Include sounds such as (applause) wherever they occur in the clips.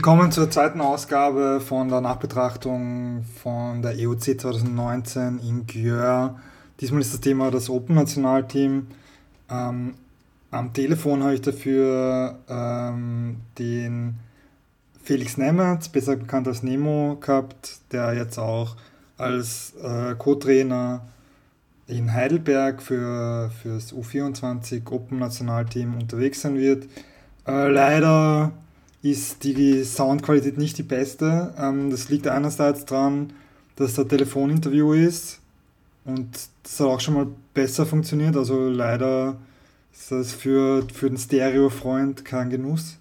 Willkommen zur zweiten Ausgabe von der Nachbetrachtung von der EOC 2019 in Györ. Diesmal ist das Thema das Open-Nationalteam. Ähm, am Telefon habe ich dafür ähm, den Felix Nemetz, besser bekannt als Nemo, gehabt, der jetzt auch als äh, Co-Trainer in Heidelberg für, für das U24 Open-Nationalteam unterwegs sein wird. Äh, leider ist die Soundqualität nicht die beste. Ähm, das liegt einerseits daran, dass das Telefoninterview ist und das hat auch schon mal besser funktioniert. Also leider ist das für, für den Stereo-Freund kein Genuss.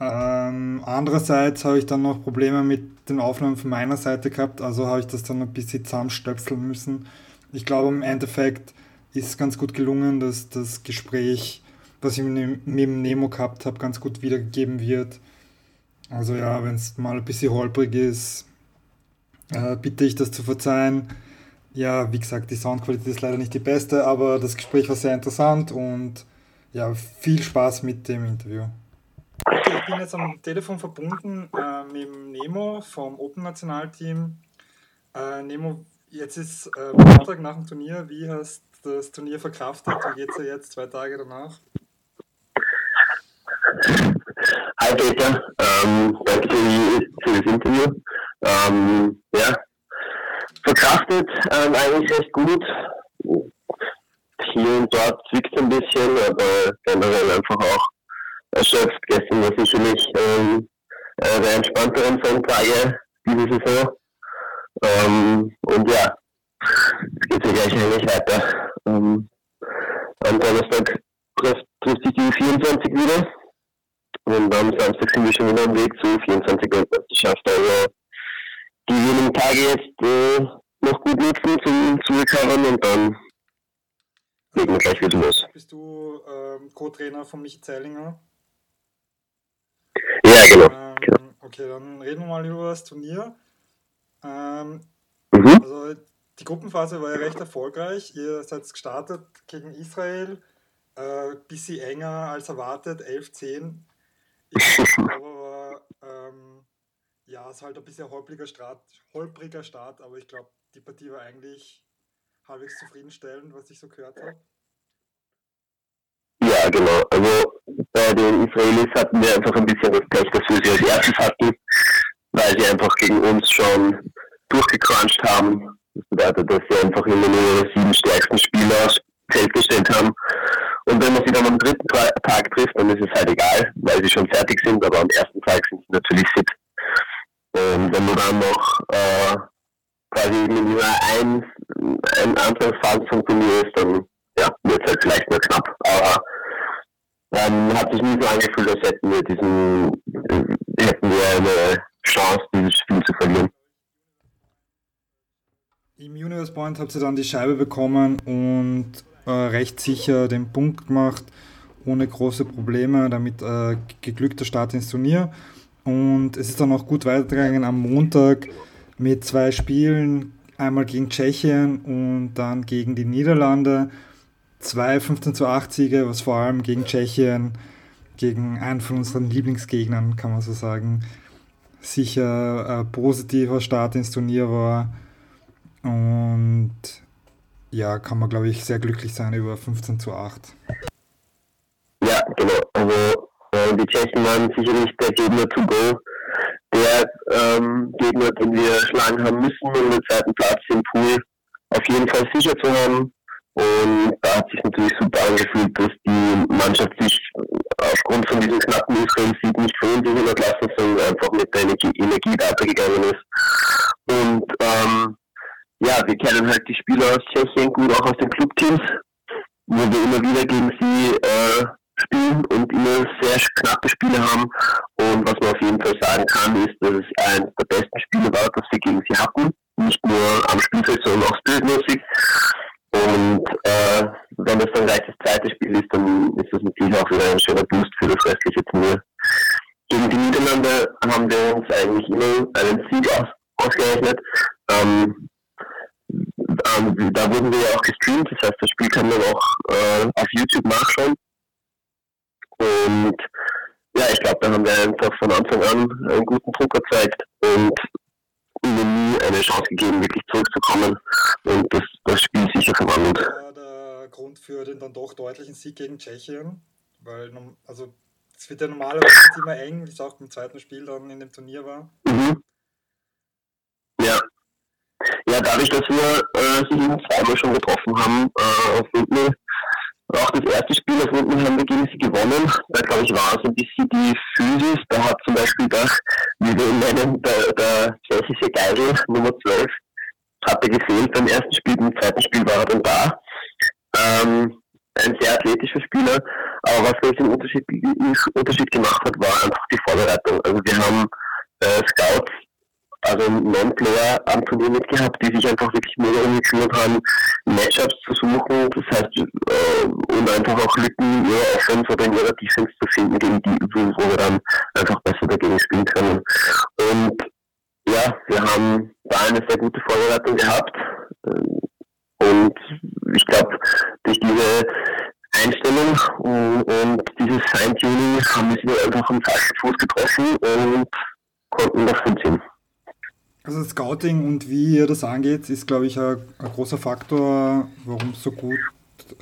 Ähm, andererseits habe ich dann noch Probleme mit den Aufnahmen von meiner Seite gehabt, also habe ich das dann ein bisschen zusammenstöpseln müssen. Ich glaube, im Endeffekt ist es ganz gut gelungen, dass das Gespräch was ich mit dem Nemo gehabt habe, ganz gut wiedergegeben wird. Also ja, wenn es mal ein bisschen holprig ist, äh, bitte ich das zu verzeihen. Ja, wie gesagt, die Soundqualität ist leider nicht die beste, aber das Gespräch war sehr interessant und ja, viel Spaß mit dem Interview. Ich bin jetzt am Telefon verbunden äh, mit Nemo vom Open Nationalteam. Äh, Nemo, jetzt ist äh, Montag nach dem Turnier. Wie hast du das Turnier verkraftet? Wie geht es dir jetzt zwei Tage danach? Hi Peter, ähm, danke für, für das Interview. Ähm, ja, verkraftet ähm, eigentlich recht gut. Hier und dort zwickt ein bisschen, aber generell einfach auch erschöpft. Gestern war sicherlich ähm, äh, der entspannteren Sonntage diese Saison. Ähm, und ja, es geht ja gleich eigentlich weiter. Ähm, am Donnerstag trifft, trifft sich die 24 wieder. Und am Samstag sind wir schon wieder am Weg zu 24 Weltmeisterschaft. Also die wenigen Tage jetzt äh, noch gut nutzen zum zu recovern und dann legen wir gleich wieder los. Bist du ähm, Co-Trainer von Michi Zeilinger? Ja, genau. Ähm, genau. Okay, dann reden wir mal über das Turnier. Ähm, mhm. Also die Gruppenphase war ja recht erfolgreich. Ihr seid gestartet gegen Israel, äh, bisschen enger als erwartet, 11-10. Aber, ähm, ja, es ist halt ein bisschen holpriger Start, holpriger Start, aber ich glaube, die Partie war eigentlich halbwegs zufriedenstellend, was ich so gehört habe. Ja, genau. Also bei den Israelis hatten wir einfach ein bisschen das Pech, dass wir sie als erstes hatten, weil sie einfach gegen uns schon durchgecruncht haben. Das bedeutet, dass sie einfach immer nur ihre sieben stärksten Spieler aufs Feld gestellt haben und wenn man sie dann am dritten Tag trifft, dann ist es halt egal, weil sie schon fertig sind, aber am ersten Tag sind sie natürlich fit. Und wenn du dann noch äh, quasi mit nur ein, ein Anfangsphase vom Turnier ist, dann ja, wird es halt vielleicht nur knapp. Aber ähm, hat sich nie so angefühlt, als hätten wir diesen, hätten wir eine Chance, dieses Spiel zu verlieren. Im Universe Point habt ihr dann die Scheibe bekommen und äh, recht sicher den Punkt gemacht, ohne große Probleme, damit äh, geglückter Start ins Turnier. Und es ist dann auch gut weitergegangen am Montag mit zwei Spielen, einmal gegen Tschechien und dann gegen die Niederlande. Zwei 15 zu 8 Siege, was vor allem gegen Tschechien, gegen einen von unseren Lieblingsgegnern, kann man so sagen, sicher ein positiver Start ins Turnier war. Und ja, kann man, glaube ich, sehr glücklich sein über 15 zu 8. Ja, genau. Also äh, die Tschechen waren sicherlich der Gegner to go. Der ähm, Gegner, den wir schlagen haben müssen, um den zweiten Platz im Pool auf jeden Fall sicher zu haben. Und da hat sich natürlich super angefühlt, dass die Mannschaft sich aufgrund von diesem knappen Israel-Sieg nicht verunsichern hat lassen, sondern einfach mit der Energie, Energie weitergegangen ist. Und ähm, ja, wir kennen halt die Spieler aus Tschechien gut, auch aus den Clubteams, wo wir immer wieder gegen sie äh, spielen und immer sehr knappe Spiele haben. Und was man auf jeden Fall sagen kann, ist, dass es eines der besten Spiele war, das wir gegen sie hatten. Nicht nur am Spielfeld, sondern auch spielmäßig. Und äh, wenn das dann gleich das zweite Spiel ist, dann ist das natürlich auch wieder ein schöner Boost für das restliche Turnier. Gegen die Niederlande haben wir uns eigentlich immer einen Sieg aus, ausgerechnet. Ähm, ähm, da wurden wir ja auch gestreamt, das heißt, das Spiel kann man auch äh, auf YouTube nachschauen. Und ja, ich glaube, da haben wir einfach von Anfang an einen guten Druck gezeigt und ihnen nie eine Chance gegeben, wirklich zurückzukommen und das, das Spiel sicher verwandelt. Der Grund für den dann doch deutlichen Sieg gegen Tschechien, weil also es wird ja normalerweise immer eng, wie es auch beim zweiten Spiel dann in dem Turnier war. Mhm. Ja. Ja, dadurch, dass wir äh, sie zweimal schon getroffen haben äh, auf Windmill, auch das erste Spiel auf Windmill haben wir gegen sie gewonnen. Da glaube ich war es ein bisschen die Physis. Da hat zum Beispiel der, wie wir ihn nennen, der, der tschechische Geisel Nummer 12 hatte gefehlt beim ersten Spiel, beim zweiten Spiel war er dann da. Ähm, ein sehr athletischer Spieler, aber was für den Unterschied, Unterschied gemacht hat, war einfach die Vorbereitung. Also wir haben äh, Scouts, also Non-Player am Turnier mitgehabt, die sich einfach wirklich mega umgekümmert haben, Matchups zu suchen, das heißt, äh, und einfach auch Lücken in ihrer Offense oder in ihrer Defense zu finden, gegen die, wo wir dann einfach besser dagegen spielen können. Und ja, wir haben da eine sehr gute Vorbereitung gehabt. Und ich glaube, durch diese Einstellung und, und dieses Feintuning haben wir sie einfach am falschen Fuß getroffen und konnten das ziehen. Also Scouting und wie ihr das angeht, ist, glaube ich, ein, ein großer Faktor, warum es so gut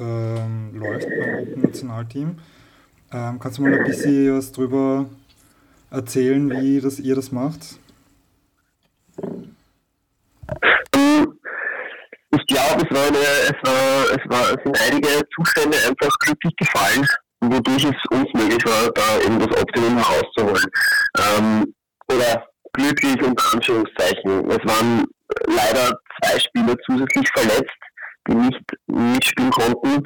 ähm, läuft beim Open Nationalteam. Ähm, kannst du mal ein bisschen was drüber erzählen, wie das, ihr das macht? Ich glaube, es war, es war, es war, es sind einige Zustände einfach glücklich gefallen, wodurch es uns möglich war, da eben das Optimum herauszuholen. Ähm, oder glücklich unter Anführungszeichen. Es waren leider zwei Spieler zusätzlich verletzt, die nicht mitspielen konnten.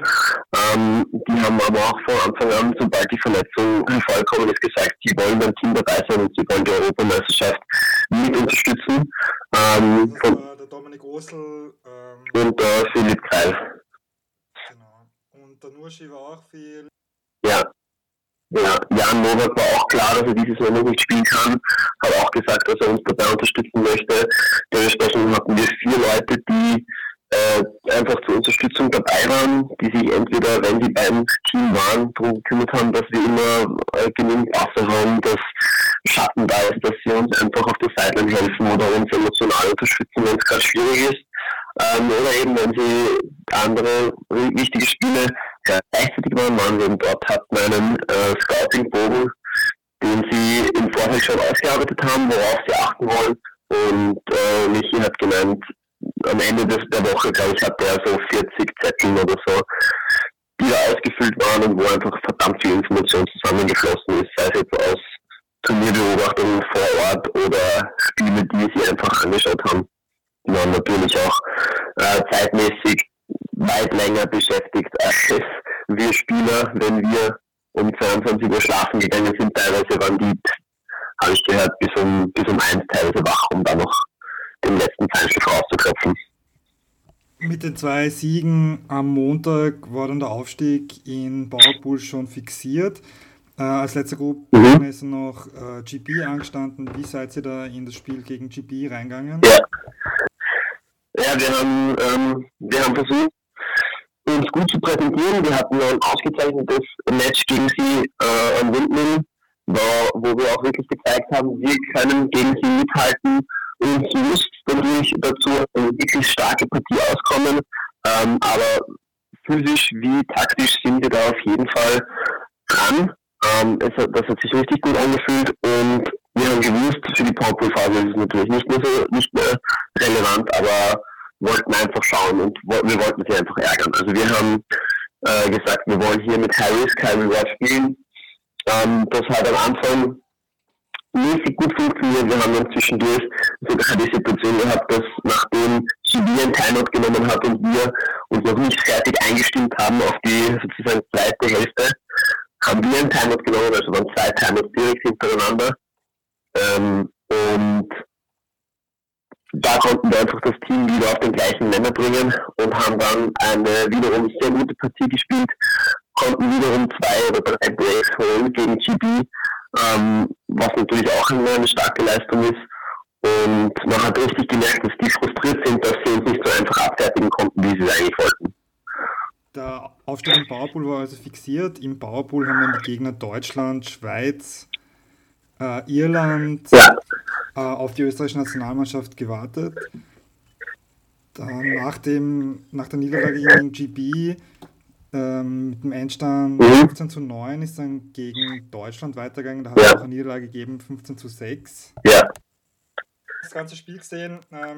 Ähm, die haben aber auch von Anfang an, sobald die Verletzung hervorgekommen ist, gesagt, sie wollen beim Team dabei sein und sie wollen die Europameisterschaft mit unterstützen. Ähm, von, der Dominik Osel ähm, und der Philipp Kreil. Genau. Und der Nurschi war auch viel. Ja. Ja, Jan Nowak war auch klar, dass er dieses Jahr noch nicht spielen kann, hat auch gesagt, dass er uns dabei unterstützen möchte. Dementsprechend hatten wir vier Leute, die äh, einfach zur Unterstützung dabei waren, die sich entweder, wenn sie beim Team waren, darum gekümmert haben, dass wir immer äh, genügend Wasser haben, dass Schatten da ist, dass sie uns einfach auf der Seite helfen oder uns emotional unterstützen, wenn es gerade schwierig ist. Ähm, oder eben, wenn sie andere wichtige Spiele gleichzeitig waren, waren wir dort hatten einen äh, Scouting-Bogen, den sie im Vorfeld schon ausgearbeitet haben, worauf sie achten wollen. Und äh, Michi hat gemeint, am Ende des, der Woche, glaube ich, hatte er so 40 Zettel oder so, die da ausgefüllt waren und wo einfach verdammt viel Information zusammengeflossen ist, sei es jetzt aus Turnierbeobachtungen vor Ort oder Spiele, die sie einfach angeschaut haben. Die waren natürlich auch äh, zeitmäßig weit länger beschäftigt als wir Spieler, wenn wir um 22 Uhr schlafen gegangen sind. Teilweise waren die, habe ich gehört, bis um, bis um eins teilweise wach, um da noch den letzten Feinschliff rauszuklopfen. Mit den zwei Siegen am Montag war dann der Aufstieg in Powerpool schon fixiert. Äh, als letzter Gruppe mhm. ist noch äh, GP angestanden. Wie seid ihr da in das Spiel gegen GP reingegangen? Ja, ja wir, haben, ähm, wir haben versucht, uns gut zu präsentieren. Wir hatten ein ausgezeichnetes Match gegen sie äh, am Windmill, wo, wo wir auch wirklich gezeigt haben, wir können gegen sie mithalten und muss natürlich dazu eine wirklich starke Partie auskommen. Ähm, aber physisch wie taktisch sind wir da auf jeden Fall dran. Ähm, es das hat sich richtig gut angefühlt und wir haben gewusst, für die Powerpool-Phase ist es natürlich nicht mehr so nicht mehr relevant, aber wollten einfach schauen und wir wollten sie einfach ärgern. Also wir haben äh, gesagt, wir wollen hier mit Harris keinen Reward spielen. Ähm, das hat am Anfang mäßig gut funktioniert. Wir haben dann zwischendurch sogar die Situation gehabt, dass nachdem Chili ein Timeout genommen hat und wir uns noch nicht fertig eingestimmt haben auf die sozusagen zweite Hälfte, haben wir ein Timeout genommen, also waren zwei Timeouts direkt hintereinander. Ähm, und da konnten wir einfach das Team wieder auf den gleichen Nenner bringen und haben dann eine wiederum sehr gute Partie gespielt, konnten wiederum zwei oder drei Breaks holen gegen GB ähm, was natürlich auch eine starke Leistung ist. Und man hat richtig gemerkt, dass die frustriert sind, dass sie uns nicht so einfach abfertigen konnten, wie sie es eigentlich wollten. Der Aufstieg im Powerpool war also fixiert. Im Powerpool haben dann die Gegner Deutschland, Schweiz, äh, Irland ja. Äh, auf die österreichische Nationalmannschaft gewartet. Dann nach, dem, nach der Niederlage gegen GB ähm, mit dem Endstand mhm. 15 zu 9 ist dann gegen Deutschland weitergegangen. Da hat es auch eine Niederlage gegeben, 15 zu 6. Ja. Das ganze Spiel gesehen, ähm,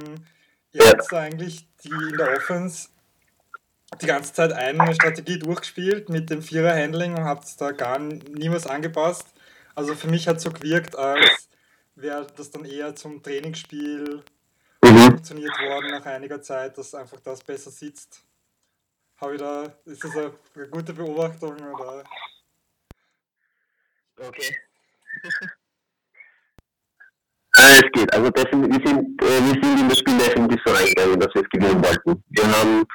ihr habt eigentlich die in der Offense die ganze Zeit eine Strategie durchgespielt mit dem Vierer-Handling und habt da gar nie was angepasst. Also für mich hat es so gewirkt, als wäre das dann eher zum Trainingsspiel mhm. funktioniert worden nach einiger Zeit, dass einfach das besser sitzt. Habe ich da, ist das eine, gute Beobachtung oder? Okay. Äh, (laughs) es geht. Also wir sind, wir sind in das Spiel definitiv so reingegangen, dass wir es gewinnen wollten. Wir haben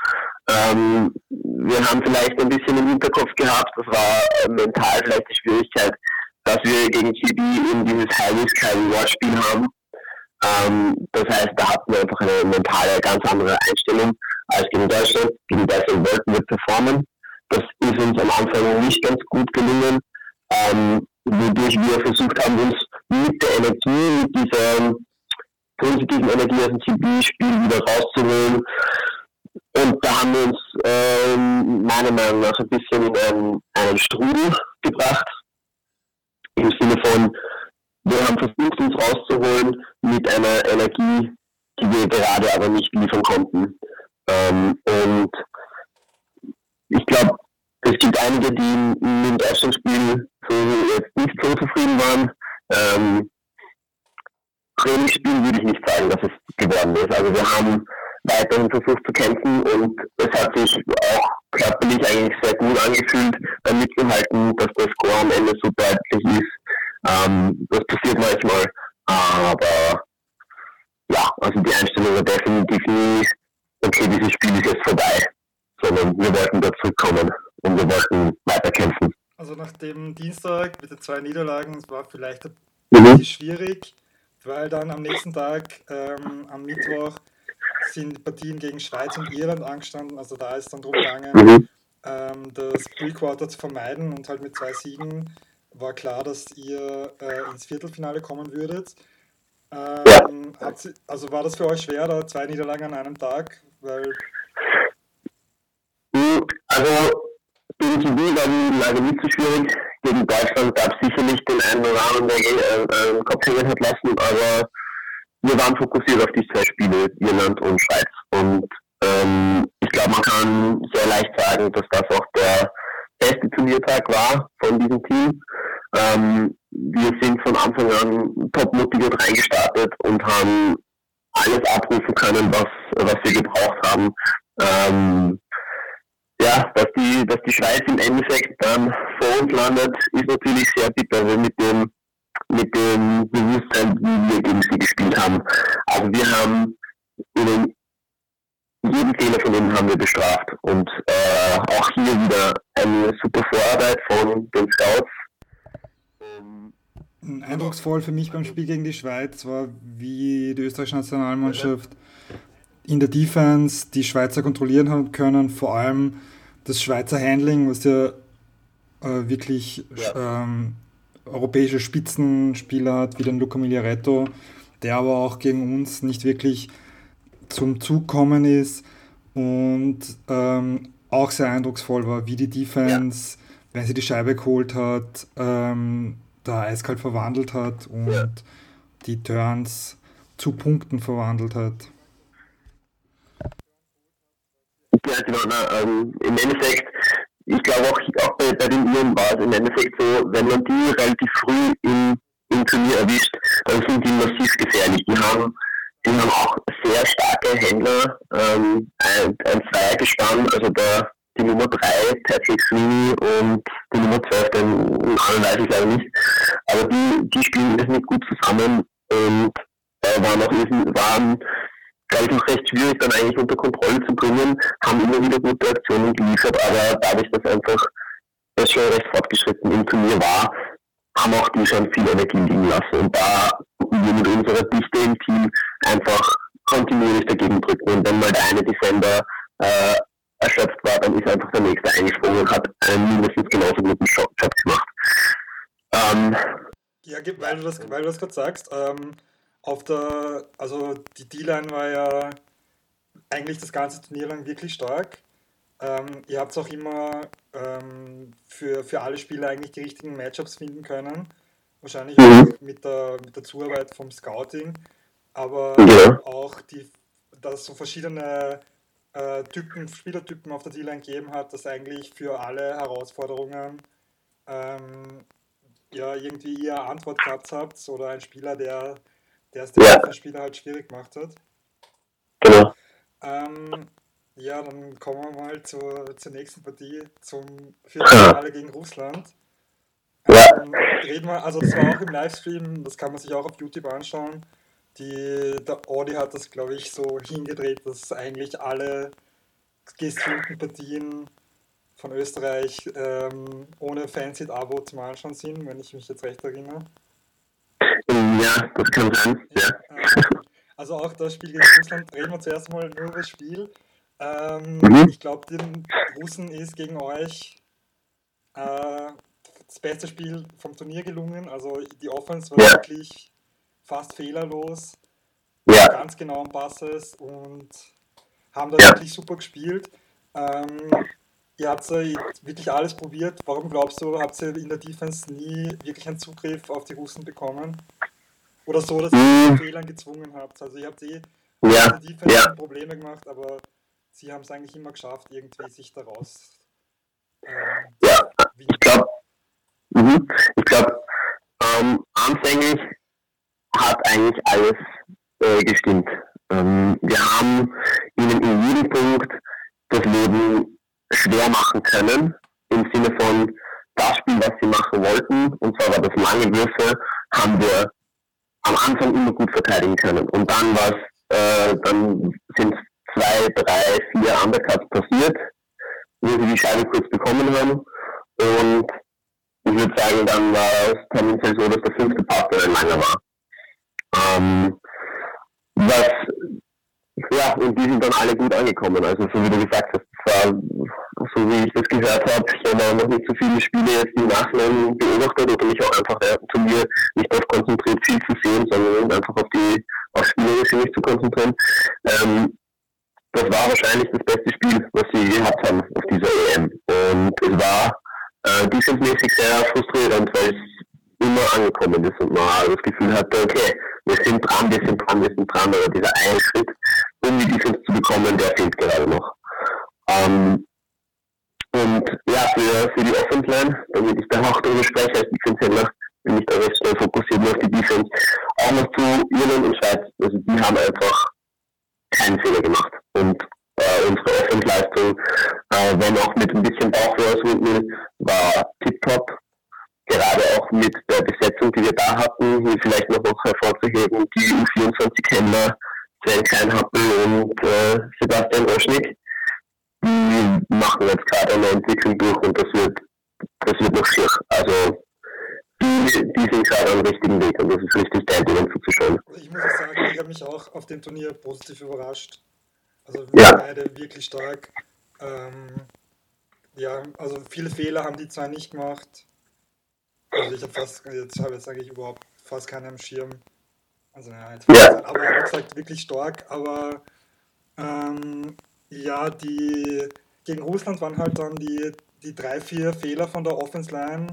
ähm, wir haben vielleicht ein bisschen im Hinterkopf gehabt, das war mental vielleicht die Schwierigkeit, dass wir gegen GB eben dieses High-Risk-High-Reward-Spiel haben. Ähm, das heißt, da hatten wir einfach eine mentale, ganz andere Einstellung als gegen Deutschland. Gegen Deutschland wollten wir performen. Das ist uns am Anfang nicht ganz gut gelungen, ähm, wodurch wir versucht haben, uns mit der Energie, mit dieser positiven Energie aus dem GB-Spiel wieder rauszuholen, und da haben wir uns ähm, meiner Meinung nach ein bisschen in einen Strudel gebracht. Im Sinne von, wir haben versucht, uns rauszuholen mit einer Energie, die wir gerade aber nicht liefern konnten. Ähm, und ich glaube, es gibt einige, die im Deutschlandspiel so jetzt nicht so zufrieden waren. Ähm, Trainingsspiel würde ich nicht sagen, dass es geworden ist. Also wir haben weiterhin versucht zu kämpfen und es hat sich auch körperlich eigentlich sehr gut angefühlt, beim mitzuhalten, dass der Score am Ende so deutlich ist. Ähm, das passiert manchmal, aber ja, also die Einstellung war definitiv nie, okay, dieses Spiel ist jetzt vorbei, sondern wir wollten da zurückkommen und wir wollten weiterkämpfen. Also nach dem Dienstag mit den zwei Niederlagen, es war vielleicht ein mhm. bisschen schwierig, weil dann am nächsten Tag, ähm, am Mittwoch, sind Partien gegen Schweiz und Irland angestanden. Also da ist dann darum gegangen, mhm. ähm, das Pre-Quarter zu vermeiden und halt mit zwei Siegen war klar, dass ihr äh, ins Viertelfinale kommen würdet. Ähm, sie, also war das für euch schwer, da zwei Niederlagen an einem Tag? Weil hm, also gegen Chemie war die Lage nicht so schwierig. Gegen Deutschland gab es sicherlich den einen oder anderen, der äh, äh, Kopf hängen hat lassen, aber wir waren fokussiert auf die zwei Spiele, Irland und Schweiz. Und ähm, ich glaube, man kann sehr leicht sagen, dass das auch der beste Turniertag war von diesem Team. Ähm, wir sind von Anfang an top motiviert reingestartet und haben alles abrufen können, was, was wir gebraucht haben. Ähm, ja, dass die, dass die Schweiz im Endeffekt dann vor uns landet, ist natürlich sehr bitter, weil mit dem mit dem Bewusstsein, wie wir gegen sie gespielt haben. Also wir haben ihnen jeden Fehler von ihnen haben wir bestraft und äh, auch hier wieder eine super Vorarbeit von den Scouts. Eindrucksvoll für mich beim Spiel gegen die Schweiz war, wie die österreichische Nationalmannschaft in der Defense die Schweizer kontrollieren haben können, vor allem das Schweizer Handling, was ja äh, wirklich ja. Ähm, europäische Spitzenspieler hat, wie den Luca Migliaretto, der aber auch gegen uns nicht wirklich zum Zug kommen ist und ähm, auch sehr eindrucksvoll war, wie die Defense, ja. wenn sie die Scheibe geholt hat, ähm, da eiskalt verwandelt hat und ja. die Turns zu Punkten verwandelt hat. Ja, genau. Na, ähm, Im Endeffekt ich glaube auch, auch bei, bei den Iren war es im Endeffekt so, wenn man die relativ früh im, im Turnier erwischt, dann sind die massiv gefährlich. Die haben, die haben auch sehr starke Händler, ähm, ein, ein Zweiergespann, also der, die Nummer 3, Patrick Sweeney und die Nummer 12, den anderen weiß ich leider nicht. Aber die, die spielen das nicht gut zusammen und äh, waren auch waren glaube ich, auch recht schwierig dann eigentlich unter Kontrolle zu bringen, haben immer wieder gute Aktionen geliefert, aber dadurch, dass einfach es schon recht fortgeschritten im Turnier war, haben auch die schon viel Energie liegen lassen. Und da wir mit unserer Dichte im Team einfach kontinuierlich dagegen drücken. Und wenn mal der eine Defender äh, erschöpft war, dann ist einfach der nächste eingesprungen und hat einen mindestens genauso guten Job gemacht. Ähm, Ja, weil du das, weil du das gerade sagst, ähm, auf der, also die D-Line war ja eigentlich das ganze Turnier lang wirklich stark. Ähm, ihr habt auch immer ähm, für, für alle Spieler eigentlich die richtigen Matchups finden können. Wahrscheinlich mhm. auch mit der, mit der Zuarbeit vom Scouting. Aber ja. auch, die, dass es so verschiedene äh, Typen, Spielertypen auf der D-Line gegeben hat, dass eigentlich für alle Herausforderungen ähm, ja, irgendwie ihr Antwort gehabt habt oder ein Spieler, der, der es dem ja. Spieler halt schwierig gemacht hat. Genau. Ähm, ja, dann kommen wir mal zur, zur nächsten Partie, zum Viertelfinale gegen Russland. Ja. Ähm, reden wir, also das war auch im Livestream, das kann man sich auch auf YouTube anschauen. Die, der Audi hat das, glaube ich, so hingedreht, dass eigentlich alle gestreamten Partien von Österreich ähm, ohne Fanseed-Abo zum Anschauen sind, wenn ich mich jetzt recht erinnere. Ja, das kann sein. Ja. Also auch das Spiel gegen Russland, reden wir zuerst mal nur über das Spiel. Ähm, mhm. Ich glaube, den Russen ist gegen euch äh, das beste Spiel vom Turnier gelungen. Also die Offense war ja. wirklich fast fehlerlos, ja. ganz genau am Passes und haben da ja. wirklich super gespielt. Ähm, ihr habt wirklich alles probiert. Warum glaubst du, habt ihr in der Defense nie wirklich einen Zugriff auf die Russen bekommen? Oder so, dass ihr mhm. Fehlern gezwungen habt? Also ihr habt eh ja. Defense ja. Probleme gemacht, aber sie haben es eigentlich immer geschafft, irgendwie sich daraus. Äh, ja, ich glaube, mhm. ich glaube, ähm, anfänglich hat eigentlich alles äh, gestimmt. Ähm, wir haben ihnen in jedem Punkt das Leben schwer machen können, im Sinne von das Spiel, was sie machen wollten, und zwar war das lange Würfe, haben wir am Anfang immer gut verteidigen können. Und dann war äh, dann sind zwei, drei, vier Undercuts passiert, wo sie die Scheibe kurz bekommen haben. Und ich würde sagen, dann war es tendenziell so, dass der fünfte Partner ein langer war. Ähm, was, ja, und die sind dann alle gut angekommen. Also so wie du gesagt hast, war, so wie ich das gehört habe, ich habe noch nicht so viele Spiele jetzt im Nachhinein beobachtet oder mich auch einfach ja, zu mir nicht darauf konzentriert, viel zu sehen, sondern einfach auf die auf Spielerische mich zu konzentrieren. Ähm, das war wahrscheinlich das beste Spiel, was sie gehabt haben auf dieser EM. Und es war äh, defensemäßig sehr frustrierend, weil es immer angekommen ist und man das Gefühl hatte, okay, wir sind dran, wir sind dran, wir sind dran, aber dieser eine Schritt, um die Defense zu bekommen, der fehlt gerade noch. Ähm, und ja, für, für die Offense Line, damit ich da auch darüber spreche, als Defense-Händler, bin ich da recht schnell fokussiert auf die Defense. Auch noch zu Irland und Schweiz, also die haben einfach keinen Fehler gemacht. Und äh, unsere Offense-Leistung, äh, wenn auch mit ein bisschen Bauchwurzeln, war tipptopp gerade auch mit der Besetzung, die wir da hatten, hier vielleicht noch, noch hervorzuheben, die U24-Händler, Sven Kleinhappel und äh, Sebastian Oschnick, die machen jetzt gerade eine Entwicklung durch und das wird, das wird noch schier. Also die, die sind gerade am richtigen Weg und das ist richtig geil, denen zuzuschauen. Also ich muss auch sagen, ich habe mich auch auf dem Turnier positiv überrascht. Also wir ja. beide wirklich stark. Ähm, ja, also viele Fehler haben die zwar nicht gemacht, also ich habe fast, jetzt habe jetzt eigentlich überhaupt fast keinen am Schirm. Also ja, jetzt ja. aber wie gesagt wirklich stark, aber ähm, ja, die gegen Russland waren halt dann die, die drei, vier Fehler von der Offense Line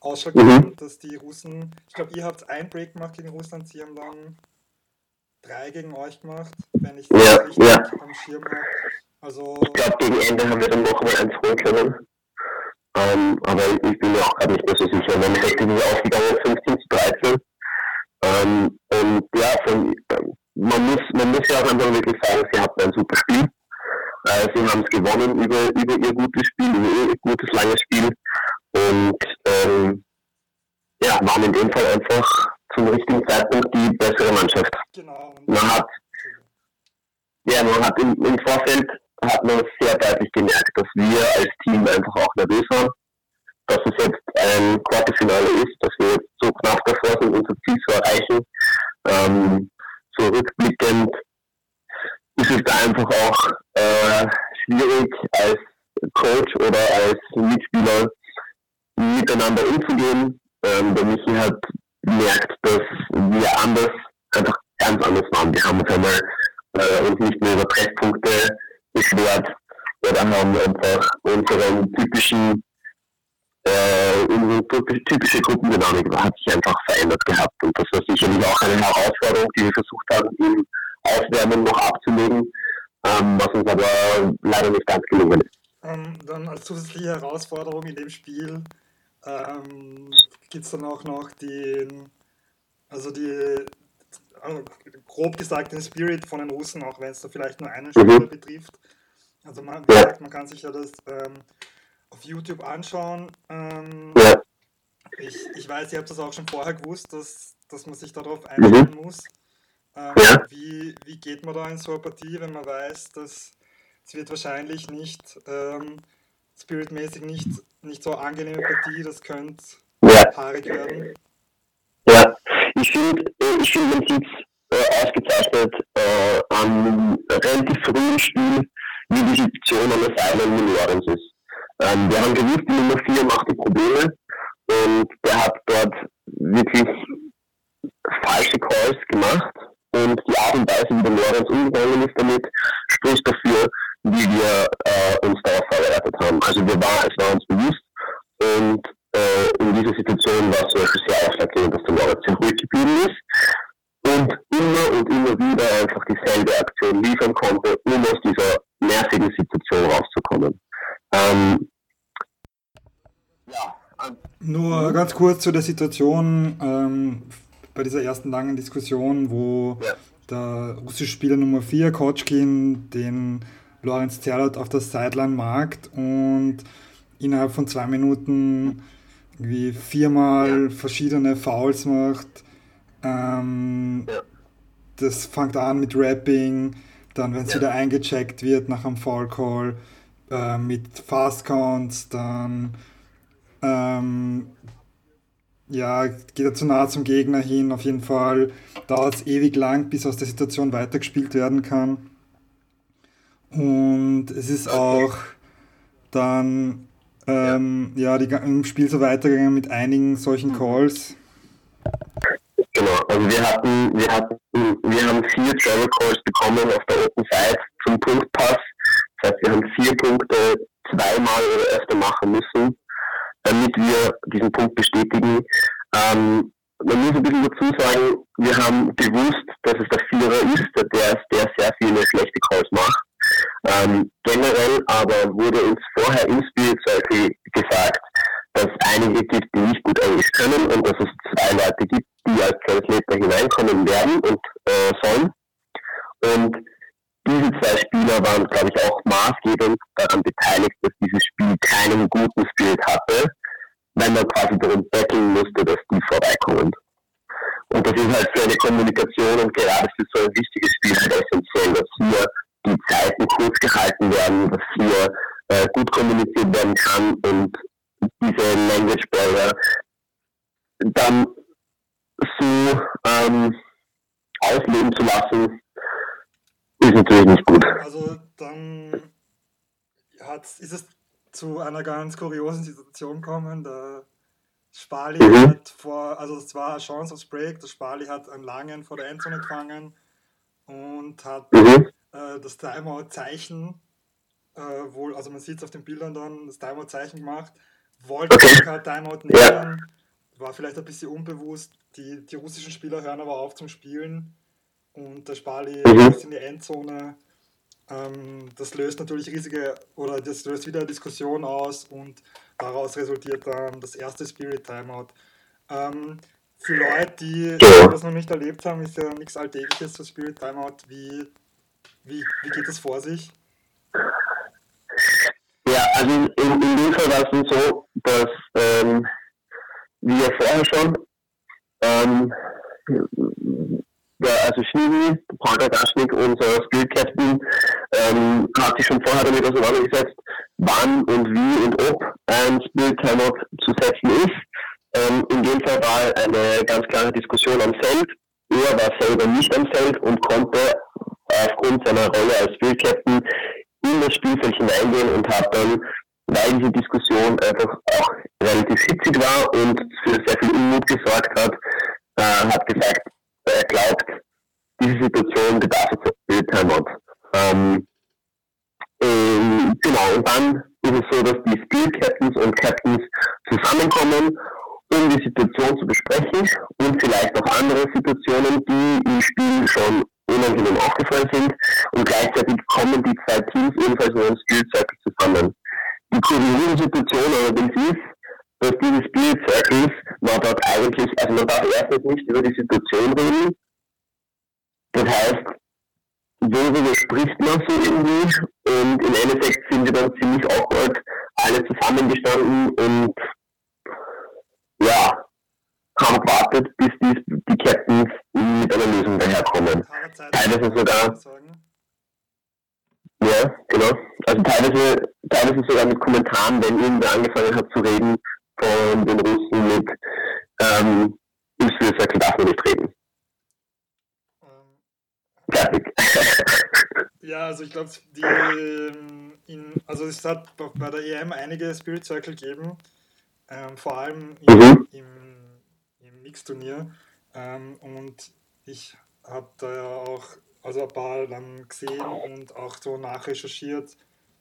ausschlaggebend, mhm. dass die Russen, ich glaube, ihr habt ein Break gemacht gegen Russland, sie haben dann drei gegen euch gemacht, wenn ich das ja, richtig ja. am Schirm habe. Also, ich glaube, gegen Ende haben wir dann noch mal eins holen können. Ähm, aber ich bin mir auch gerade nicht mehr so sicher. Im Endeffekt ist es ausgegangen 15 zu 13. Ähm, und ja, von, ähm, man, muss, man muss ja auch einfach wirklich sagen, sie hatten ein super Spiel. Äh, sie haben es gewonnen über, über ihr gutes Spiel, über ihr gutes langes Spiel. Und ähm, ja, waren in dem Fall einfach zum richtigen Zeitpunkt die bessere Mannschaft. Genau. Man hat, ja, man hat im, im Vorfeld hat man sehr deutlich gemerkt, dass wir als Team einfach auch nervös waren, dass es jetzt ein Quartelfinale ist, dass wir jetzt so knapp davor sind, unser Ziel zu erreichen. Ähm, so rückblickend ist es da einfach auch äh, schwierig als Coach oder als Mitspieler miteinander umzugehen. Ähm, der Michi hat merkt, dass wir anders, einfach ganz anders waren. Wir haben uns einmal äh, uns nicht mehr über Treffpunkte beschwert oder haben einfach unseren typischen äh, unsere typische Gruppendynamik hat sich einfach verändert gehabt und das war sicherlich auch eine Herausforderung, die wir versucht haben, im Aufwärmen noch abzulegen, ähm, was uns aber leider nicht ganz gelungen ist. Ähm, dann als zusätzliche Herausforderung in dem Spiel ähm, gibt es dann auch noch den, also die, also grob gesagt den Spirit von den Russen, auch wenn es da vielleicht nur einen Spieler mhm. betrifft. Also man, wie gesagt, man kann sich ja das ähm, auf YouTube anschauen. Ähm, ich, ich weiß, ihr habt das auch schon vorher gewusst, dass, dass man sich darauf einstellen mhm. muss. Ähm, ja. wie, wie geht man da in so eine Partie, wenn man weiß, dass es wird wahrscheinlich nicht ähm, spiritmäßig nicht, nicht so angenehme Partie, das könnte ja. haarig werden. Ja, ich finde, äh, ich find, man sieht äh, ausgezeichnet äh, am relativ frühen Spiel, wie die Situation an der Seite in Lorenz ist. Ähm, wir haben gewusst, die Nummer 4 macht die Probleme und der hat dort wirklich falsche Calls gemacht und die Art und Weise, wie der Lorenz umgegangen ist damit, spricht dafür, wie wir äh, uns darauf vorbereitet haben. Also wir waren, es war uns bewusst und äh, in dieser Situation war es zum Beispiel sehr ausschlaggebend, dass der Lorenz sehr ruhig geblieben ist und immer und immer wieder einfach dieselbe Aktion liefern konnte, um aus dieser nervigen Situation rauszukommen. Ähm, ja, Nur ganz kurz zu der Situation ähm, bei dieser ersten langen Diskussion, wo ja. der russische Spieler Nummer 4, Kotschkin, den Lorenz Zerlot auf der Sideline markt und innerhalb von zwei Minuten irgendwie viermal ja. verschiedene Fouls macht. Ähm, ja. Das fängt an mit Rapping, dann wenn es wieder eingecheckt wird nach einem Foul Call äh, mit Fast Counts, dann ähm, ja, geht er zu nah zum Gegner hin. Auf jeden Fall dauert es ewig lang, bis aus der Situation weitergespielt werden kann. Und es ist auch dann ähm, ja. ja die, im Spiel so weitergegangen mit einigen solchen Calls. Genau, also wir hatten, wir hatten, wir haben vier Travel Calls bekommen auf der Open Side zum Punktpass. Das heißt, wir haben vier Punkte zweimal oder öfter machen müssen, damit wir diesen Punkt bestätigen. Ähm, man muss ein bisschen dazu sagen, wir haben gewusst, dass es der Vierer ist, der, der sehr viele schlechte Calls macht. Ähm, generell aber wurde uns vorher im Spirit Circle gesagt, dass einige gibt, die nicht gut Englisch können und dass es zwei Leute gibt, die als Translator hineinkommen werden und äh, sollen. Und diese zwei Spieler waren, glaube ich, auch maßgebend daran beteiligt, dass dieses Spiel keinen guten Spirit hatte, weil man quasi darum betteln musste, dass die vorbeikommen. Und das ist halt für eine Kommunikation und gerade für so ein wichtiges Spiel halt essentiell, dass hier die Zeiten kurz gehalten werden, dass hier äh, gut kommuniziert werden kann und diese Language Barrier dann so ähm, ausleben zu lassen, ist natürlich nicht gut. Also dann hat, ist es zu einer ganz kuriosen Situation gekommen. Der Spali mhm. hat vor, also es war eine Chance aufs Break, der Spali hat einen langen vor der Endzone gefangen und hat mhm. äh, das Timeout-Zeichen äh, wohl, also man sieht es auf den Bildern dann, das Timeout-Zeichen gemacht, wollte okay. kein Timeout nehmen, ja. war vielleicht ein bisschen unbewusst. Die, die russischen Spieler hören aber auf zum Spielen und der Spali mhm. ist in die Endzone. Ähm, das löst natürlich riesige, oder das löst wieder Diskussion aus und daraus resultiert dann das erste Spirit Timeout. Ähm, für Leute, die das noch nicht erlebt haben, ist ja nichts Alltägliches so Spirit Timeout. Wie, wie, wie geht das vor sich? Ja, also in, in dem Fall war es so, dass ähm, wir vorher schon ähm, ja, also Schnivi, Paul Gaschnik, unser Skill Captain, ähm, hat sich schon vorher damit auseinandergesetzt, wann und wie und ob ein Spill Timeout zu setzen ist. Ähm, in dem Fall war eine ganz klare Diskussion am Feld. Er war selber nicht am Feld und konnte aufgrund seiner Rolle als Spiel Captain in das Spielfeld hineingehen und hat dann, weil diese Diskussion einfach auch relativ hitzig war und für sehr viel Unmut gesorgt hat, äh, hat gesagt, er glaubt, diese Situation bedarf jetzt Timeout. Ähm, ähm, genau, und dann ist es so, dass die Spiel Captains und Captains zusammenkommen, um die Situation zu besprechen und vielleicht auch andere Situationen, die im Spiel schon unangenehm aufgefallen sind. Und gleichzeitig kommen die zwei Teams ebenfalls in einem Spiel Circle zusammen. Die kuriose Situation allerdings ist, dass diese Spirit Circles man dort eigentlich, also man darf erstens nicht über die Situation reden. Das heißt, worüber spricht man so irgendwie? Und im Endeffekt sind wir dann ziemlich awkward alle zusammengestanden und ja, haben gewartet, bis die, die Captains mit einer Lösung daherkommen. Teilweise sogar. Ja, genau. Also teilweise, teilweise sogar mit Kommentaren, wenn irgendwer angefangen hat zu reden von den Russen mit ähm, im Circle darf man nicht reden. Fertig. (laughs) ja, also ich glaube, die ähm, in, also es hat bei der EM einige Spirit Circle gegeben, ähm, vor allem im, mhm. im, im Mixturnier. Ähm, und ich habe da ja auch also ein paar dann gesehen und auch so nachrecherchiert,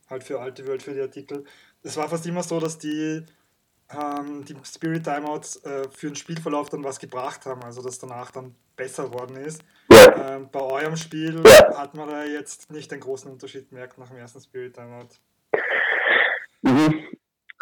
halt für alte Welt für die Artikel. Es war fast immer so, dass die ähm, die Spirit Timeouts äh, für den Spielverlauf dann was gebracht haben, also dass danach dann besser geworden ist. Ja. Ähm, bei eurem Spiel ja. hat man da jetzt nicht den großen Unterschied gemerkt nach dem ersten Spirit Timeout. Mhm.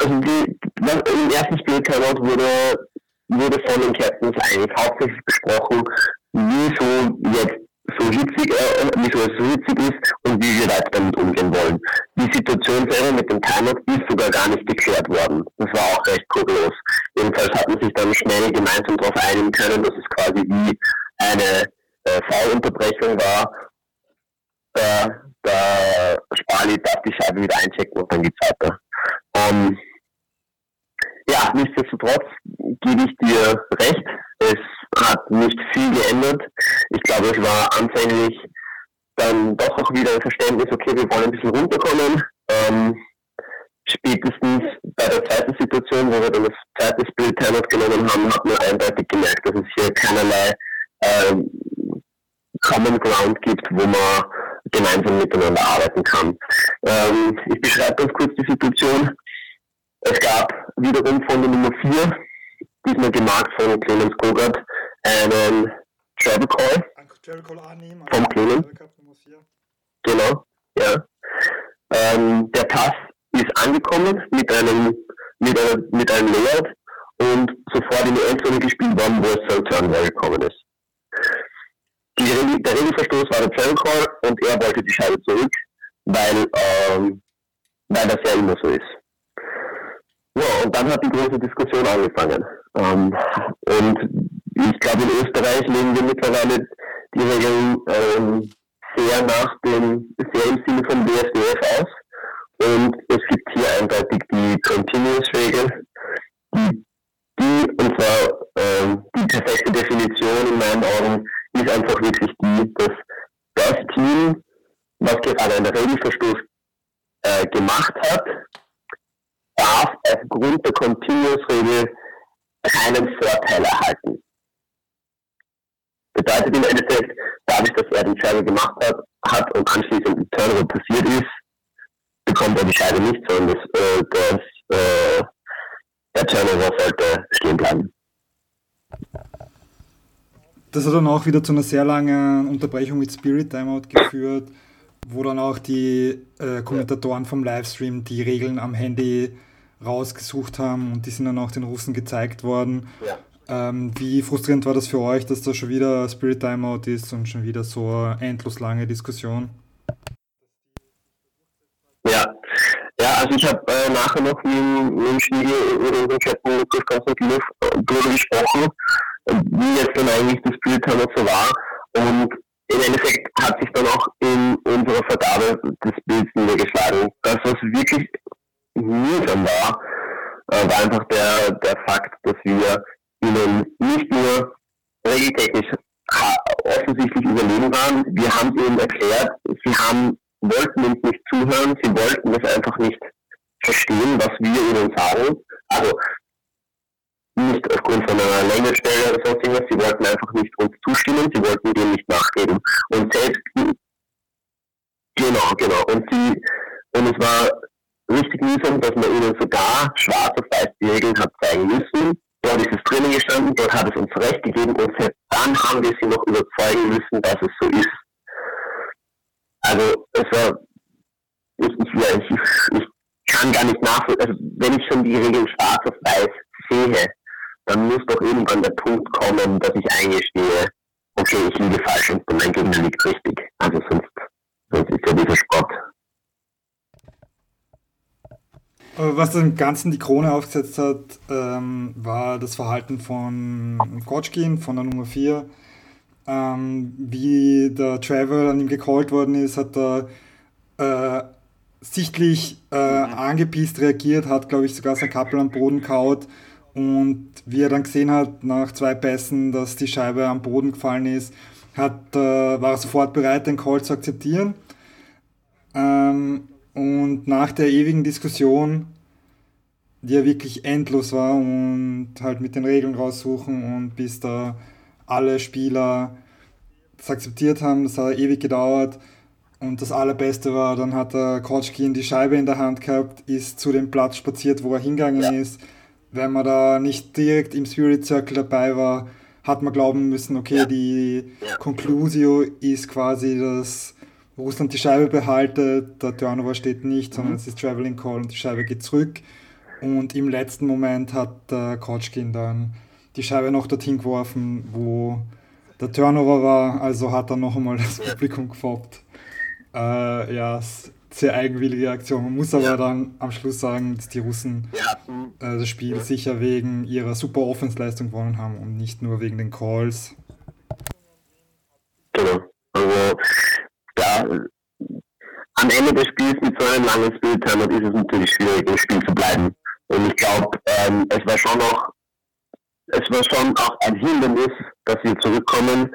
Also die, im ersten Spirit Timeout wurde, wurde von den Captains eigentlich hauptsächlich besprochen, wieso jetzt so hitzig, äh, wieso es so hitzig ist und wie wir weiter damit umgehen wollen. Die Situation selber mit dem Timeout ist sogar gar nicht geklärt worden. Das war auch recht kurios. Jedenfalls hat man sich dann schnell gemeinsam darauf einigen können, dass es quasi wie eine äh, V-Unterbrechung war. Da, da Spali darf die Scheibe wieder einchecken und dann geht's weiter. Ähm, ja, nichtsdestotrotz gebe ich dir recht. Es hat nicht viel geändert. Ich glaube, es war anfänglich dann doch auch wieder ein Verständnis, okay, wir wollen ein bisschen runterkommen. Ähm, spätestens bei der zweiten Situation, wo wir dann das zweite Spiel Timeout genommen haben, hat man eindeutig gemerkt, dass es hier keinerlei ähm, Common Ground gibt, wo man gemeinsam miteinander arbeiten kann. Ähm, ich beschreibe ganz kurz die Situation. Es gab wiederum von der Nummer 4, diesmal gemarkt von Clemens Gogart, einen Travel Call. Travel Call annehmen. Vom Clemens. Genau, ja. Ähm, der Pass ist angekommen mit einem, mit, einer, mit einem Layout und sofort in die Endzone gespielt worden, wo es zum Turnwell gekommen ist. Die, der Regelverstoß war der Travel Call und er wollte die Scheibe zurück, weil, ähm, weil das ja immer so ist. Ja, und dann hat die große Diskussion angefangen. Ähm, und ich glaube, in Österreich legen wir mittlerweile die Regeln ähm, sehr nach dem, sehr im Sinne von WSDF aus. Und es gibt hier eindeutig die Continuous-Regel, die, die, und zwar ähm, die perfekte Definition in meinen Augen, ist einfach wirklich die, dass das Team, was gerade einen Regelverstoß äh, gemacht hat, darf aufgrund der Continuous-Regel keinen Vorteil erhalten. Bedeutet im Endeffekt, dadurch, dass er die Scheibe gemacht hat, hat und anschließend ein Turnover passiert ist, bekommt er die Scheibe nicht, sondern das, äh, das, äh, der Turnover sollte stehen bleiben. Das hat dann auch wieder zu einer sehr langen Unterbrechung mit Spirit Timeout geführt, wo dann auch die äh, Kommentatoren vom Livestream die Regeln am Handy rausgesucht haben und die sind dann auch den Russen gezeigt worden. Ja. Ähm, wie frustrierend war das für euch, dass da schon wieder Spirit Timeout ist und schon wieder so eine endlos lange Diskussion? Ja, ja also ich habe äh, nachher noch mit, mit dem Spiegel oder unserem Chat mit Lukas Konstantinov äh, darüber gesprochen, wie jetzt dann eigentlich das Spirit Timeout so war und im Endeffekt hat sich dann auch in unserer Vergabe des Bilds niedergeschlagen. Das, was wirklich mühsam war, äh, war einfach der, der Fakt, dass wir ihnen nicht nur regeltechnisch offensichtlich überlegen waren, wir haben ihnen erklärt, sie haben, wollten uns nicht zuhören, sie wollten es einfach nicht verstehen, was wir ihnen sagen. Also nicht aufgrund von einer Längenstelle oder sonst irgendwas, sie wollten einfach nicht uns zustimmen, sie wollten dem nicht nachgeben. Und selbst, genau, genau, und sie, und es war richtig mühsam, dass man ihnen sogar schwarz auf weiß die Regeln hat zeigen müssen. Dort ist es drinnen gestanden, dort hat es uns recht gegeben und dann haben wir sie noch überzeugen müssen, dass es so ist. Also es war, ich, ich, ich, ich kann gar nicht nachvollziehen, also wenn ich schon die Regeln schwarz auf weiß sehe, dann muss doch irgendwann der Punkt kommen, dass ich eingestehe, okay, ich liege falsch und mein Gegner liegt richtig. Also sonst, sonst ist ja dieser Sport. Was dem Ganzen die Krone aufgesetzt hat, ähm, war das Verhalten von Kotschkin, von der Nummer 4. Ähm, wie der Travel an ihm gecallt worden ist, hat er äh, sichtlich äh, angepisst reagiert, hat, glaube ich, sogar sein Kappel am Boden kaut und wie er dann gesehen hat, nach zwei Pässen, dass die Scheibe am Boden gefallen ist, hat, äh, war er sofort bereit, den Call zu akzeptieren. Ähm, und nach der ewigen Diskussion, die ja wirklich endlos war und halt mit den Regeln raussuchen und bis da alle Spieler das akzeptiert haben, das hat ewig gedauert. Und das Allerbeste war, dann hat der Kotschkin die Scheibe in der Hand gehabt, ist zu dem Platz spaziert, wo er hingegangen ja. ist wenn man da nicht direkt im Spirit Circle dabei war, hat man glauben müssen, okay, ja. die ja. Conclusio ist quasi, dass Russland die Scheibe behaltet, der Turnover steht nicht, sondern mhm. es ist Traveling Call und die Scheibe geht zurück. Und im letzten Moment hat der Kotschkin dann die Scheibe noch dorthin geworfen, wo der Turnover war, also hat er noch einmal das Publikum gefoppt. Äh, ja, sehr eigenwillige Aktion. Man muss aber ja. dann am Schluss sagen, dass die Russen äh, das Spiel ja. sicher wegen ihrer super Offensleistung gewonnen haben und nicht nur wegen den Calls. Genau. Also, am Ende des Spiels mit so einem langen Spieltime ist es natürlich schwierig, im Spiel zu bleiben. Und ich glaube, ähm, es war schon noch, es war schon auch ein Hindernis, dass wir zurückkommen.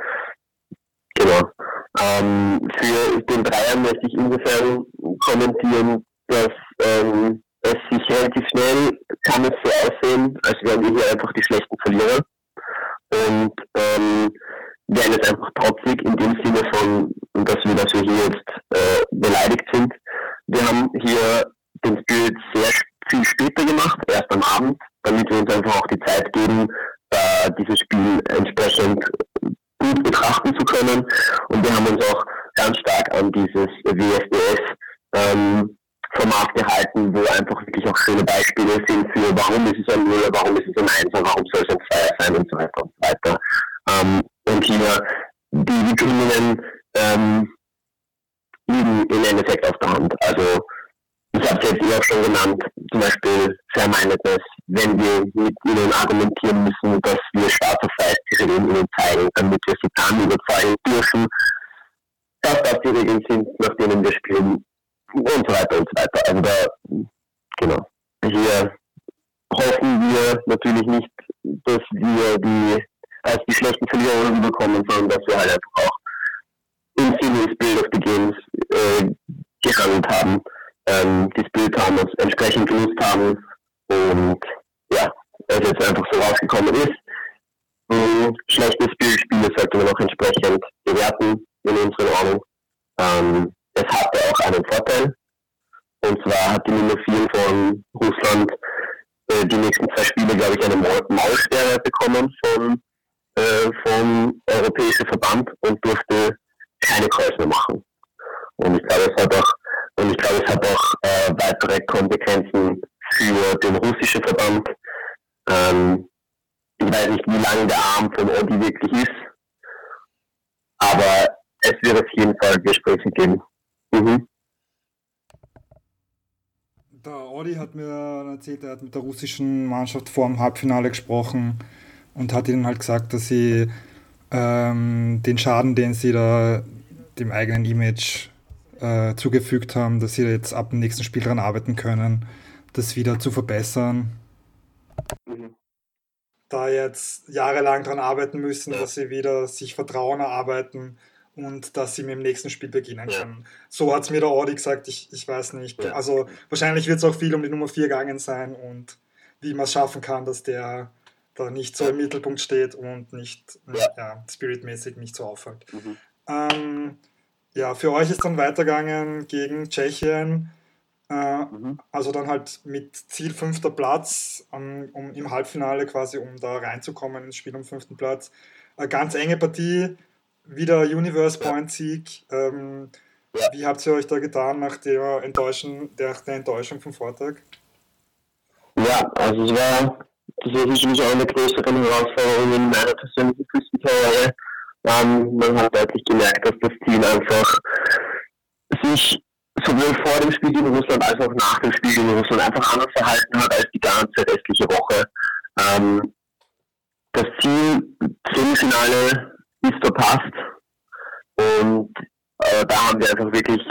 Genau. Ähm, für den Dreier möchte ich insofern kommentieren, dass ähm, es sich relativ schnell kann es so aussehen, als wären wir hier einfach die schlechten Verlierer und ähm, wären es einfach trotzig in dem Sinne von, dass wir, dass wir hier jetzt äh, beleidigt sind. Wir haben hier den Spirit sehr viel später gemacht, erst am Abend, damit wir uns einfach auch die Zeit geben, äh, dieses Spiel entsprechend gut betrachten zu können. Und wir haben uns auch ganz stark an dieses WSDS ähm, Format gehalten, wo einfach wirklich auch schöne Beispiele sind für warum ist es ein Nuller, warum ist es ein Einser, warum soll es ein Zweier sein und so weiter und so weiter. Ähm, hier die Begründungen ähm, liegen im Endeffekt auf der Hand. Also ich habe es jetzt eh auch schon genannt, zum Beispiel Fair-Mindedness, wenn wir mit ihnen argumentieren müssen, dass wir schwarz auf weiß die Regeln ihnen zeigen, damit wir sie dann überzeugen dürfen, dass das die Regeln sind, nach denen wir spielen und so weiter und so weiter. Also da, genau. Hier hoffen wir natürlich nicht, dass wir die als die schlechten Verlierer bekommen, sondern dass wir halt einfach auch im Sinne des Bild of the Games äh, gehandelt haben ähm, das Bild haben, uns entsprechend genutzt haben und ja, es jetzt einfach so rausgekommen ist. Ähm, schlechtes Bildspiel sollte man auch entsprechend bewerten in unseren Augen. Ähm, es hatte auch einen Vorteil. Und zwar hat die Nummer 4 von Russland äh, die nächsten zwei Spiele, glaube ich, eine Maulsperre bekommen von, äh, vom Europäischen Verband und durfte keine Calls mehr machen. Und ich glaube, es hat auch und ich glaube, es hat auch äh, weitere Konsequenzen für den russischen Verband. Ähm, ich weiß nicht, wie lang der Arm von Odi wirklich ist, aber es wird auf jeden Fall Gespräche geben. Mhm. Der Odi hat mir erzählt, er hat mit der russischen Mannschaft vor dem Halbfinale gesprochen und hat ihnen halt gesagt, dass sie ähm, den Schaden, den sie da dem eigenen Image äh, zugefügt haben, dass sie jetzt ab dem nächsten Spiel daran arbeiten können, das wieder zu verbessern. Mhm. Da jetzt jahrelang daran arbeiten müssen, dass sie wieder sich Vertrauen erarbeiten und dass sie mit dem nächsten Spiel beginnen können. So hat es mir der Audi gesagt, ich, ich weiß nicht. Also wahrscheinlich wird es auch viel um die Nummer 4 gegangen sein und wie man es schaffen kann, dass der da nicht so im Mittelpunkt steht und nicht ja. ja spiritmäßig nicht so auffällt. Mhm. Ähm, ja, für euch ist dann weitergegangen gegen Tschechien. Äh, mhm. Also dann halt mit Ziel fünfter Platz um, um, im Halbfinale quasi, um da reinzukommen ins Spiel um fünften Platz. Eine ganz enge Partie, wieder Universe Point Sieg. Ähm, ja. Wie habt ihr euch da getan nach der, Enttäuschung, der, der Enttäuschung vom Vortag? Ja, also es war tatsächlich auch eine größere Herausforderung in meiner persönlichen Küstenkarriere. Ähm, man hat deutlich gemerkt, dass das Team einfach sich sowohl vor dem Spiel in Russland als auch nach dem Spiel in Russland einfach anders verhalten hat als die ganze restliche Woche. Ähm, das Ziel Semifinale ist verpasst und äh, da haben wir einfach wirklich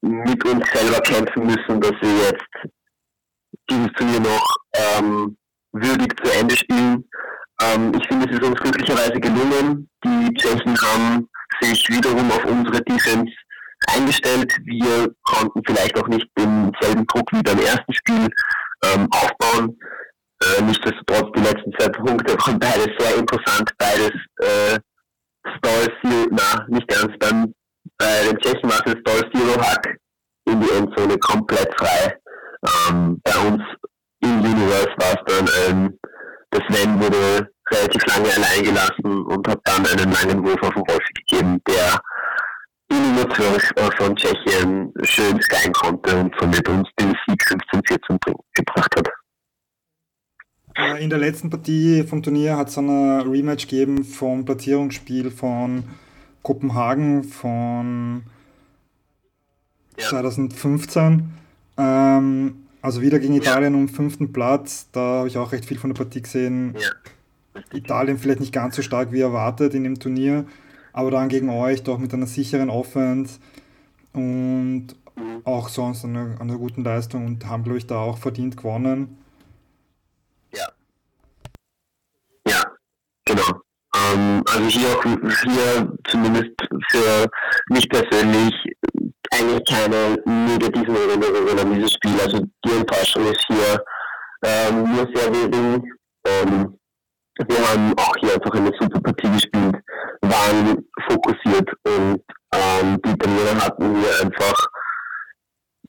mit uns selber kämpfen müssen, dass wir jetzt dieses Turnier noch ähm, würdig zu Ende spielen. Ähm, ich finde, es ist uns glücklicherweise gelungen. Die Tschechen haben sich wiederum auf unsere Defense eingestellt. Wir konnten vielleicht auch nicht denselben Druck wie beim ersten Spiel ähm, aufbauen. Äh, nichtsdestotrotz, die letzten zwei Punkte waren beides sehr interessant. Beides äh, Stall Zero, na, nicht ganz. Beim, bei den Tschechen war es Stall Zero Hack in die Endzone komplett frei. Ähm, bei uns im Universe war es dann ein, das Sven wurde relativ lange allein gelassen und hat dann einen langen Wurf auf den Wolfi gegeben, der Innovation von Tschechien schön sein konnte und somit uns den Sieg 15-14 gebracht hat. In der letzten Partie vom Turnier hat es eine Rematch gegeben vom Platzierungsspiel von Kopenhagen von ja. 2015. Ähm, also wieder gegen Italien um fünften Platz. Da habe ich auch recht viel von der Partie gesehen. Ja. Italien vielleicht nicht ganz so stark wie erwartet in dem Turnier aber dann gegen euch doch mit einer sicheren Offense und mhm. auch sonst einer, einer guten Leistung und haben, glaube ich, da auch verdient gewonnen. Ja. Ja, genau. Ähm, also hier auch hier zumindest für mich persönlich eigentlich keine negativen Erinnerungen an dieses Spiel. Also die Enttäuschung ist hier ähm, nur sehr gering. Ähm, wir haben auch hier einfach eine super Partie gespielt, waren fokussiert und ähm, die Italiener hatten hier einfach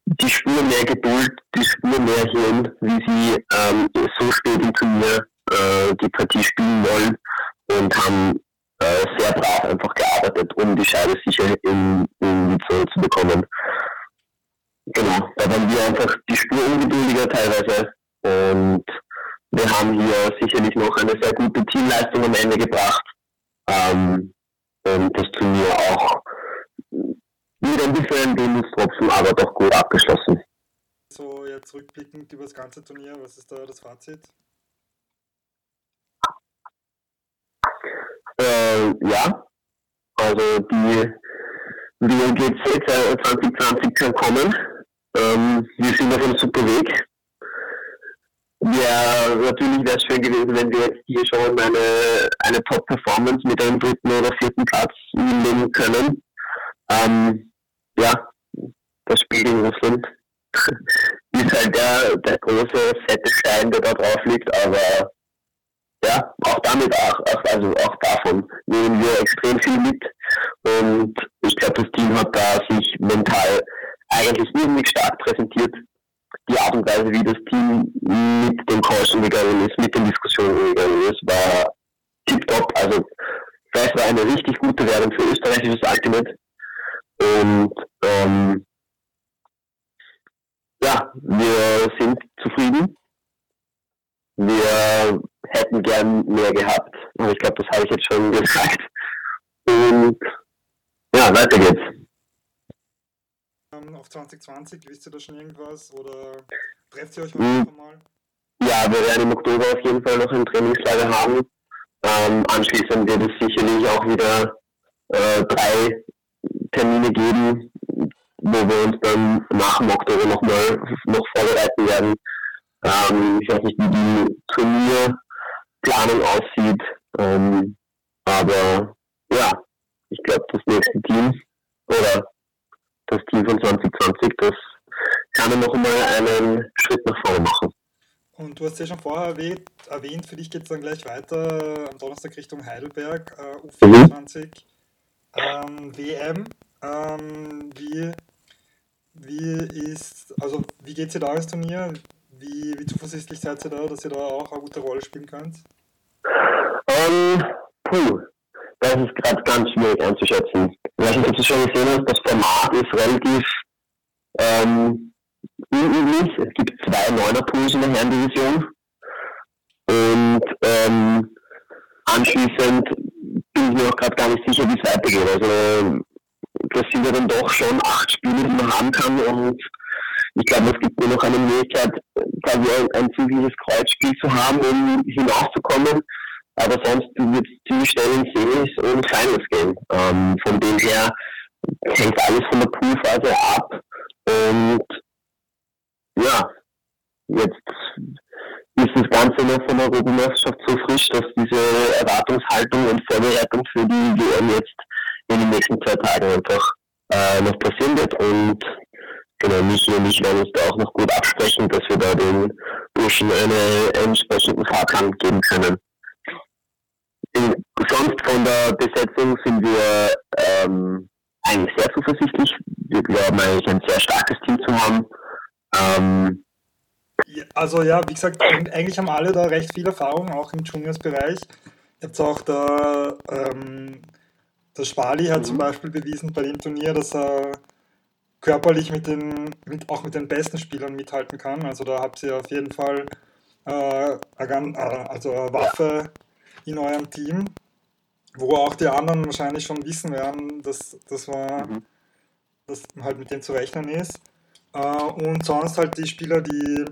die Spur mehr Geduld, die Spur mehr Hirn, wie sie ähm, so spät im Turnier äh, die Partie spielen wollen und haben äh, sehr brav einfach gearbeitet, um die Scheibe sicher in, in Zone zu bekommen. Genau, da waren wir einfach die Spur ungeduldiger teilweise und wir haben hier sicherlich noch eine sehr gute Teamleistung am Ende gebracht ähm, und das Turnier auch wieder ein bisschen Bindungstropfen, aber doch gut abgeschlossen. So jetzt rückblickend über das ganze Turnier, was ist da das Fazit? Äh, ja, also die WGC 2020 kann kommen. Ähm, wir sind auf einem super Weg. Ja, natürlich wäre es schön gewesen, wenn wir jetzt hier schon eine, eine Top-Performance mit einem dritten oder vierten Platz nehmen können. Ähm, ja, das Spiel in Russland (laughs) ist halt der, der große, fette Stein, der da drauf liegt, aber ja, auch damit, auch, also auch davon nehmen wir extrem viel mit und ich glaube, das Team hat da sich mental eigentlich irgendwie stark präsentiert die Art und Weise, wie das Team mit dem Calls umgegangen ist, mit den Diskussionen umgegangen ist, war tipptopp. Also das war eine richtig gute Werbung für österreichisches Ultimate. Und ähm, ja, wir sind zufrieden. Wir hätten gern mehr gehabt, aber ich glaube, das habe ich jetzt schon (laughs) gesagt. Und ja, weiter geht's auf 2020? Wisst ihr da schon irgendwas oder trefft ihr euch mhm. mal? Ja, wir werden im Oktober auf jeden Fall noch ein Trainingslager haben. Ähm, anschließend wird es sicherlich auch wieder äh, drei Termine geben, wo wir uns dann nach dem Oktober nochmal noch vorbereiten werden. Ähm, ich weiß nicht, wie die Turnierplanung aussieht, ähm, aber ja, ich glaube, das nächste Team oder das Team von 2020, das kann noch mal einen Schritt nach vorne machen. Und du hast ja schon vorher erwähnt, erwähnt für dich geht es dann gleich weiter am Donnerstag Richtung Heidelberg, äh, U24 ähm, WM. Ähm, wie, wie ist, also wie geht es dir da ins Turnier? Wie, wie zuversichtlich seid ihr da, dass ihr da auch eine gute Rolle spielen könnt? Ähm, puh, das ist gerade ganz schwierig einzuschätzen. Ich weiß nicht, ob du schon gesehen hast, das Format ist relativ ähm, unüblich. Es gibt zwei Neuner-Pools in der Herrendivision. Und ähm, anschließend bin ich mir auch gerade gar nicht sicher, wie es weitergeht. Also das sind ja dann doch schon acht Spiele, die man haben kann und ich glaube, es gibt nur noch eine Möglichkeit, quasi ein, ein zusätzliches Kreuzspiel zu haben, um hinauszukommen. Aber sonst wird es ziemlich schnell in Semis und Finals gehen. Ähm, von dem her hängt alles von der Poolphase ab. Und ja, jetzt ist das Ganze noch von der Europameisterschaft so frisch, dass diese Erwartungshaltung und Vorbereitung für die WM jetzt in den nächsten zwei Tagen einfach äh, noch passieren wird. Und genau, Michi und ich werden uns da auch noch gut absprechen, dass wir da den Burschen eine entsprechenden Fahrplan geben können. In, sonst von der Besetzung sind wir ähm, eigentlich sehr zuversichtlich. Wir glauben eigentlich ein sehr starkes Team zu haben. Ähm, also ja, wie gesagt, eigentlich haben alle da recht viel Erfahrung, auch im Juniors-Bereich. Jetzt auch der, ähm, der Spali hat mhm. zum Beispiel bewiesen bei dem Turnier, dass er körperlich mit den, mit, auch mit den besten Spielern mithalten kann. Also da habt ihr auf jeden Fall äh, eine, äh, also eine Waffe in eurem Team, wo auch die anderen wahrscheinlich schon wissen werden, dass, dass, man, mhm. dass halt mit dem zu rechnen ist. Äh, und sonst halt die Spieler, die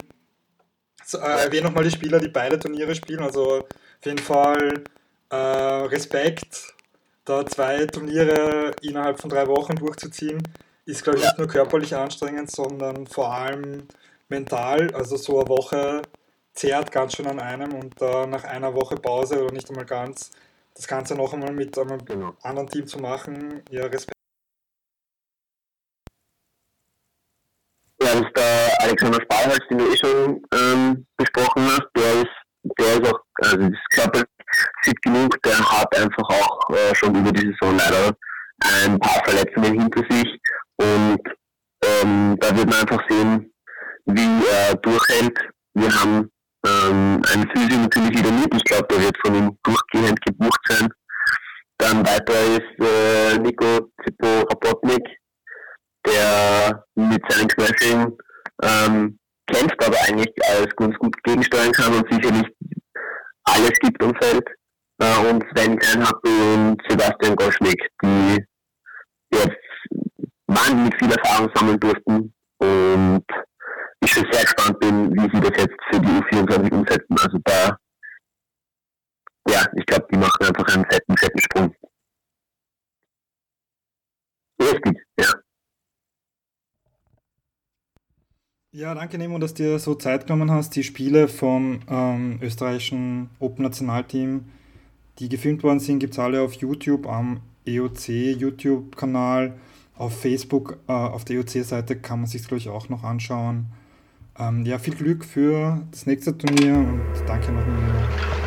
äh, erwähne nochmal die Spieler, die beide Turniere spielen. Also auf jeden Fall äh, Respekt, da zwei Turniere innerhalb von drei Wochen durchzuziehen, ist, glaube ich, nicht nur körperlich anstrengend, sondern vor allem mental. Also so eine Woche zehrt ganz schön an einem und äh, nach einer Woche Pause oder nicht einmal ganz, das Ganze noch einmal mit einem genau. anderen Team zu machen, ja, Respekt. Ja, das ist der Alexander Stahlholz, den du eh schon ähm, besprochen hast. Der ist, der ist auch, also ist körperlich fit genug, der hat einfach auch äh, schon über die Saison leider ein paar Verletzungen hinter sich und ähm, da wird man einfach sehen, wie er durchhält. Wir haben ähm, einen Physio natürlich wieder mit, ich glaube, der wird von ihm durchgehend gebucht sein. Dann weiter ist äh, Nico Zippo Rapotnik, der mit seinen Knöcheln ähm, kämpft, aber eigentlich alles ganz gut gegensteuern kann und sicherlich alles gibt am Feld. Äh, und Sven Kernhappel und Sebastian Goschnik, die jetzt wahnsinnig viel Erfahrung sammeln durften und ich schon sehr gespannt bin, wie sie das jetzt für die U24 umsetzen. Also da, ja, ich glaube, die machen einfach einen fetten, fetten Sprung. Richtig, ja. Ja, danke Nemo, dass du dir so Zeit genommen hast. Die Spiele vom ähm, österreichischen Open-Nationalteam, die gefilmt worden sind, gibt es alle auf YouTube am EOC YouTube-Kanal. Auf Facebook, äh, auf der EOC-Seite kann man sich glaube ich auch noch anschauen. Ähm, ja, viel Glück für das nächste Turnier und danke nochmal